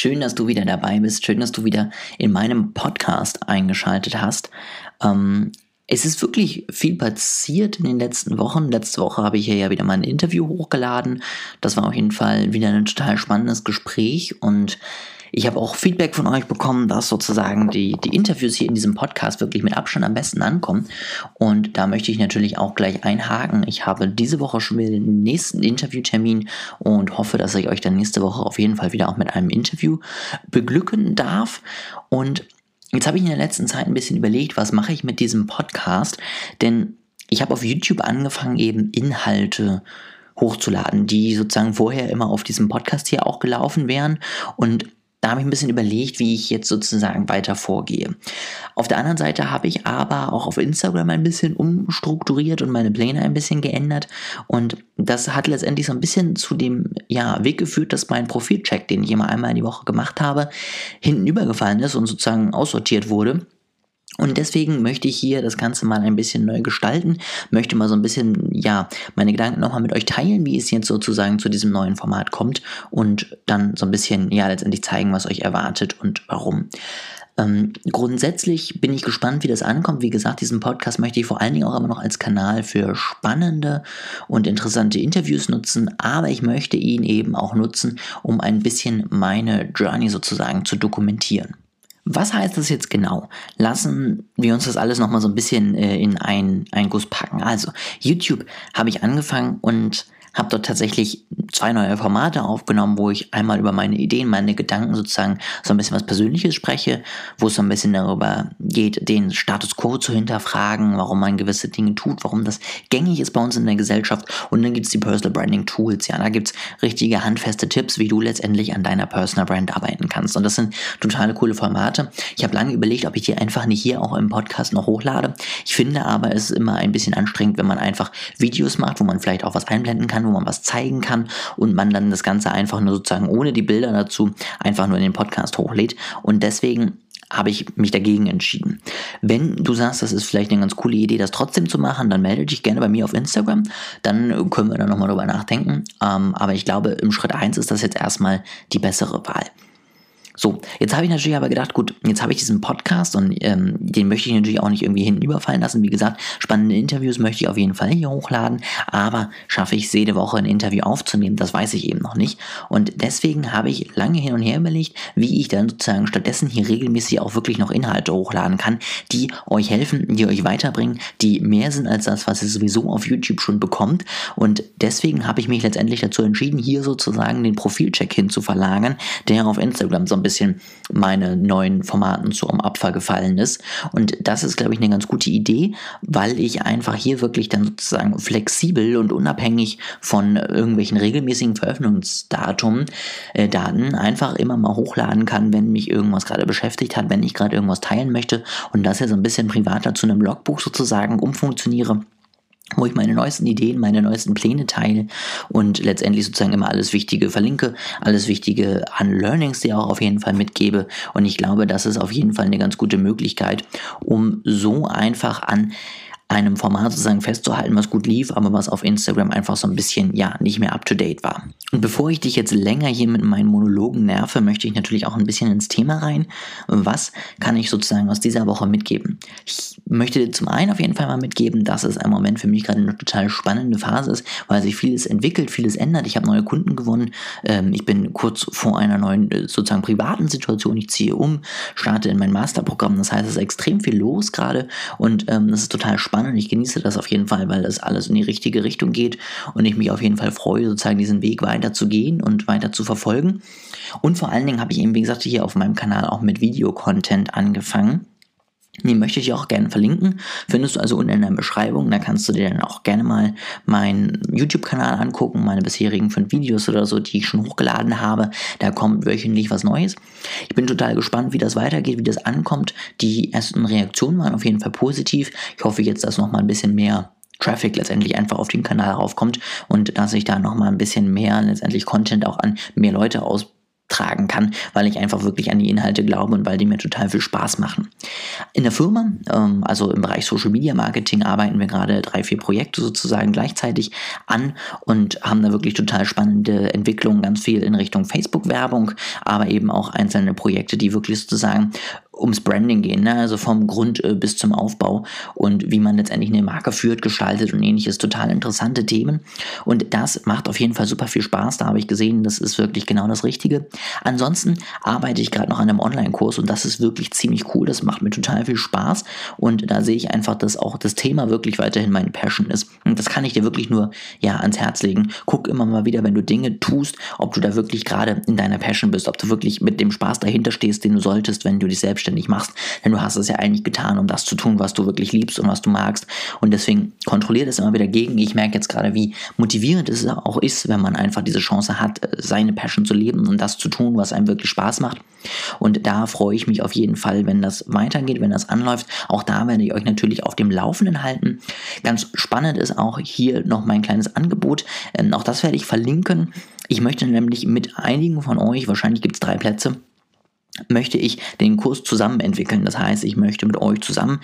Schön, dass du wieder dabei bist. Schön, dass du wieder in meinem Podcast eingeschaltet hast. Ähm, es ist wirklich viel passiert in den letzten Wochen. Letzte Woche habe ich hier ja wieder mal ein Interview hochgeladen. Das war auf jeden Fall wieder ein total spannendes Gespräch und ich habe auch Feedback von euch bekommen, dass sozusagen die, die Interviews hier in diesem Podcast wirklich mit Abstand am besten ankommen. Und da möchte ich natürlich auch gleich einhaken. Ich habe diese Woche schon wieder den nächsten Interviewtermin und hoffe, dass ich euch dann nächste Woche auf jeden Fall wieder auch mit einem Interview beglücken darf. Und jetzt habe ich in der letzten Zeit ein bisschen überlegt, was mache ich mit diesem Podcast? Denn ich habe auf YouTube angefangen, eben Inhalte hochzuladen, die sozusagen vorher immer auf diesem Podcast hier auch gelaufen wären. Und da habe ich ein bisschen überlegt, wie ich jetzt sozusagen weiter vorgehe. Auf der anderen Seite habe ich aber auch auf Instagram ein bisschen umstrukturiert und meine Pläne ein bisschen geändert. Und das hat letztendlich so ein bisschen zu dem ja, Weg geführt, dass mein Profilcheck, den ich immer einmal in die Woche gemacht habe, hinten übergefallen ist und sozusagen aussortiert wurde. Und deswegen möchte ich hier das Ganze mal ein bisschen neu gestalten, möchte mal so ein bisschen, ja, meine Gedanken nochmal mit euch teilen, wie es jetzt sozusagen zu diesem neuen Format kommt und dann so ein bisschen, ja, letztendlich zeigen, was euch erwartet und warum. Ähm, grundsätzlich bin ich gespannt, wie das ankommt. Wie gesagt, diesen Podcast möchte ich vor allen Dingen auch immer noch als Kanal für spannende und interessante Interviews nutzen, aber ich möchte ihn eben auch nutzen, um ein bisschen meine Journey sozusagen zu dokumentieren. Was heißt das jetzt genau? Lassen wir uns das alles nochmal so ein bisschen äh, in einen Guss packen. Also, YouTube habe ich angefangen und habe dort tatsächlich zwei neue Formate aufgenommen, wo ich einmal über meine Ideen, meine Gedanken sozusagen so ein bisschen was Persönliches spreche, wo es so ein bisschen darüber geht, den Status quo zu hinterfragen, warum man gewisse Dinge tut, warum das gängig ist bei uns in der Gesellschaft. Und dann gibt es die Personal Branding Tools. Ja, da gibt es richtige handfeste Tipps, wie du letztendlich an deiner Personal Brand arbeiten kannst. Und das sind totale coole Formate. Ich habe lange überlegt, ob ich die einfach nicht hier auch im Podcast noch hochlade. Ich finde aber, es ist immer ein bisschen anstrengend, wenn man einfach Videos macht, wo man vielleicht auch was einblenden kann, wo man was zeigen kann und man dann das Ganze einfach nur sozusagen ohne die Bilder dazu einfach nur in den Podcast hochlädt. Und deswegen habe ich mich dagegen entschieden. Wenn du sagst, das ist vielleicht eine ganz coole Idee, das trotzdem zu machen, dann melde dich gerne bei mir auf Instagram. Dann können wir da nochmal drüber nachdenken. Ähm, aber ich glaube, im Schritt 1 ist das jetzt erstmal die bessere Wahl. So, jetzt habe ich natürlich aber gedacht, gut, jetzt habe ich diesen Podcast und ähm, den möchte ich natürlich auch nicht irgendwie hinten überfallen lassen. Wie gesagt, spannende Interviews möchte ich auf jeden Fall hier hochladen, aber schaffe ich es jede Woche ein Interview aufzunehmen, das weiß ich eben noch nicht. Und deswegen habe ich lange hin und her überlegt, wie ich dann sozusagen stattdessen hier regelmäßig auch wirklich noch Inhalte hochladen kann, die euch helfen, die euch weiterbringen, die mehr sind als das, was ihr sowieso auf YouTube schon bekommt. Und deswegen habe ich mich letztendlich dazu entschieden, hier sozusagen den Profilcheck hin zu verlagern, der auf Instagram so ein bisschen bisschen meine neuen Formaten so am Abfall gefallen ist. Und das ist, glaube ich, eine ganz gute Idee, weil ich einfach hier wirklich dann sozusagen flexibel und unabhängig von irgendwelchen regelmäßigen Veröffentlichungsdaten äh, Daten einfach immer mal hochladen kann, wenn mich irgendwas gerade beschäftigt hat, wenn ich gerade irgendwas teilen möchte und das ja so ein bisschen privater zu einem Logbuch sozusagen umfunktioniere wo ich meine neuesten Ideen, meine neuesten Pläne teile und letztendlich sozusagen immer alles Wichtige verlinke, alles Wichtige an Learnings, die auch auf jeden Fall mitgebe. Und ich glaube, das ist auf jeden Fall eine ganz gute Möglichkeit, um so einfach an einem Format sozusagen festzuhalten, was gut lief, aber was auf Instagram einfach so ein bisschen, ja, nicht mehr up to date war. Und bevor ich dich jetzt länger hier mit meinen Monologen nerve, möchte ich natürlich auch ein bisschen ins Thema rein. Was kann ich sozusagen aus dieser Woche mitgeben? Ich möchte dir zum einen auf jeden Fall mal mitgeben, dass es im Moment für mich gerade eine total spannende Phase ist, weil sich vieles entwickelt, vieles ändert. Ich habe neue Kunden gewonnen. Ähm, ich bin kurz vor einer neuen äh, sozusagen privaten Situation. Ich ziehe um, starte in mein Masterprogramm. Das heißt, es ist extrem viel los gerade und ähm, das ist total spannend spannend. Ich genieße das auf jeden Fall, weil das alles in die richtige Richtung geht und ich mich auf jeden Fall freue, sozusagen diesen Weg weiter zu gehen und weiter zu verfolgen. Und vor allen Dingen habe ich eben, wie gesagt, hier auf meinem Kanal auch mit Videocontent angefangen Die möchte ich auch gerne verlinken. Findest du also unten in der Beschreibung. Da kannst du dir dann auch gerne mal meinen YouTube-Kanal angucken, meine bisherigen fünf Videos oder so, die ich schon hochgeladen habe. Da kommt wöchentlich was Neues. Ich bin total gespannt, wie das weitergeht, wie das ankommt. Die ersten Reaktionen waren auf jeden Fall positiv. Ich hoffe jetzt, dass noch mal ein bisschen mehr Traffic letztendlich einfach auf den Kanal raufkommt und dass ich da noch mal ein bisschen mehr letztendlich Content auch an mehr Leute aus tragen kann, weil ich einfach wirklich an die Inhalte glaube und weil die mir total viel Spaß machen. In der Firma, ähm, also im Bereich Social Media Marketing, arbeiten wir gerade drei, vier Projekte sozusagen gleichzeitig an und haben da wirklich total spannende Entwicklungen, ganz viel in Richtung Facebook-Werbung, aber eben auch einzelne Projekte, die wirklich sozusagen ums Branding gehen, ne? also vom Grund äh, bis zum Aufbau und wie man letztendlich eine Marke führt, gestaltet und ähnliches. Total interessante Themen und das macht auf jeden Fall super viel Spaß. Da habe ich gesehen, das ist wirklich genau das Richtige. Ansonsten arbeite ich gerade noch an einem Online-Kurs und das ist wirklich ziemlich cool. Das macht mir total viel Spaß und da sehe ich einfach, dass auch das Thema wirklich weiterhin meine Passion ist. Und das kann ich dir wirklich nur ja ans Herz legen. Guck immer mal wieder, wenn du Dinge tust, ob du da wirklich gerade in deiner Passion bist, ob du wirklich mit dem Spaß dahinter stehst, den du solltest, wenn du dich selbst selbstständig machst. Denn du hast es ja eigentlich getan, um das zu tun, was du wirklich liebst und was du magst. Und deswegen kontrolliere das immer wieder gegen. Ich merke jetzt gerade, wie motivierend es auch ist, wenn man einfach diese Chance hat, seine Passion zu leben und das zu tun, was einem wirklich Spaß macht. Und da freue ich mich auf jeden Fall, wenn das weitergeht, wenn das anläuft. Auch da werde ich euch natürlich auf dem Laufenden halten. Ganz spannend ist auch hier noch mein kleines Angebot. Ähm, auch das werde ich verlinken. Ich möchte nämlich mit einigen von euch, wahrscheinlich gibt es drei Plätze, möchte ich den Kurs zusammen entwickeln. Das heißt, ich möchte mit euch zusammen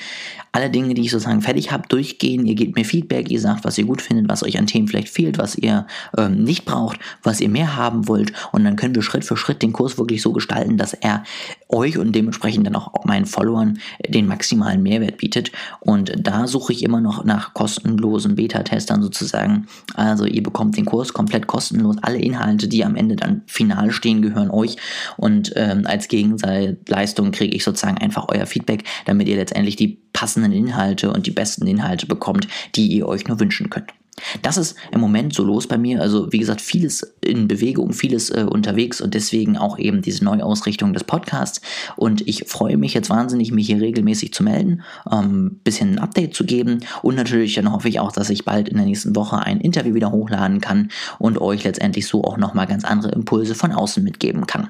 alle Dinge, die ich sozusagen fertig habe, durchgehen. Ihr gebt mir Feedback, ihr sagt, was ihr gut findet, was euch an Themen vielleicht fehlt, was ihr ähm, nicht braucht, was ihr mehr haben wollt. Und dann können wir Schritt für Schritt den Kurs wirklich so gestalten, dass er euch und dementsprechend dann auch meinen Followern den maximalen Mehrwert bietet. Und da suche ich immer noch nach kostenlosen Beta-Testern sozusagen. Also ihr bekommt den Kurs komplett kostenlos. Alle Inhalte, die am Ende dann final stehen, gehören euch. Und ähm, als Gegenleistung kriege ich sozusagen einfach euer Feedback, damit ihr letztendlich die passenden Inhalte und die besten Inhalte bekommt, die ihr euch nur wünschen könnt. Das ist im Moment so los bei mir. Also wie gesagt, vieles in Bewegung, vieles äh, unterwegs und deswegen auch eben diese Neuausrichtung des Podcasts. Und ich freue mich jetzt wahnsinnig, mich hier regelmäßig zu melden, ähm, bisschen ein Update zu geben und natürlich dann hoffe ich auch, dass ich bald in der nächsten Woche ein Interview wieder hochladen kann und euch letztendlich so auch nochmal ganz andere Impulse von außen mitgeben kann.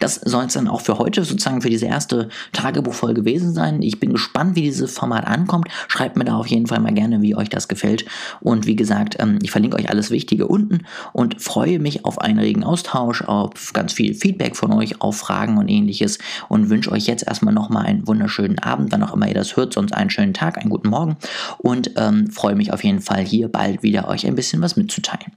Das soll es dann auch für heute sozusagen für diese erste Tagebuchfolge gewesen sein. Ich bin gespannt, wie dieses Format ankommt. Schreibt mir da auf jeden Fall mal gerne, wie euch das gefällt. Und wie gesagt, ähm, ich verlinke euch alles Wichtige unten und freue mich auf einen regen Austausch, auf ganz viel Feedback von euch, auf Fragen und ähnliches und wünsche euch jetzt erstmal nochmal einen wunderschönen Abend, wann auch immer ihr das hört, sonst einen schönen Tag, einen guten Morgen und ähm, freue mich auf jeden Fall hier bald wieder euch ein bisschen was mitzuteilen.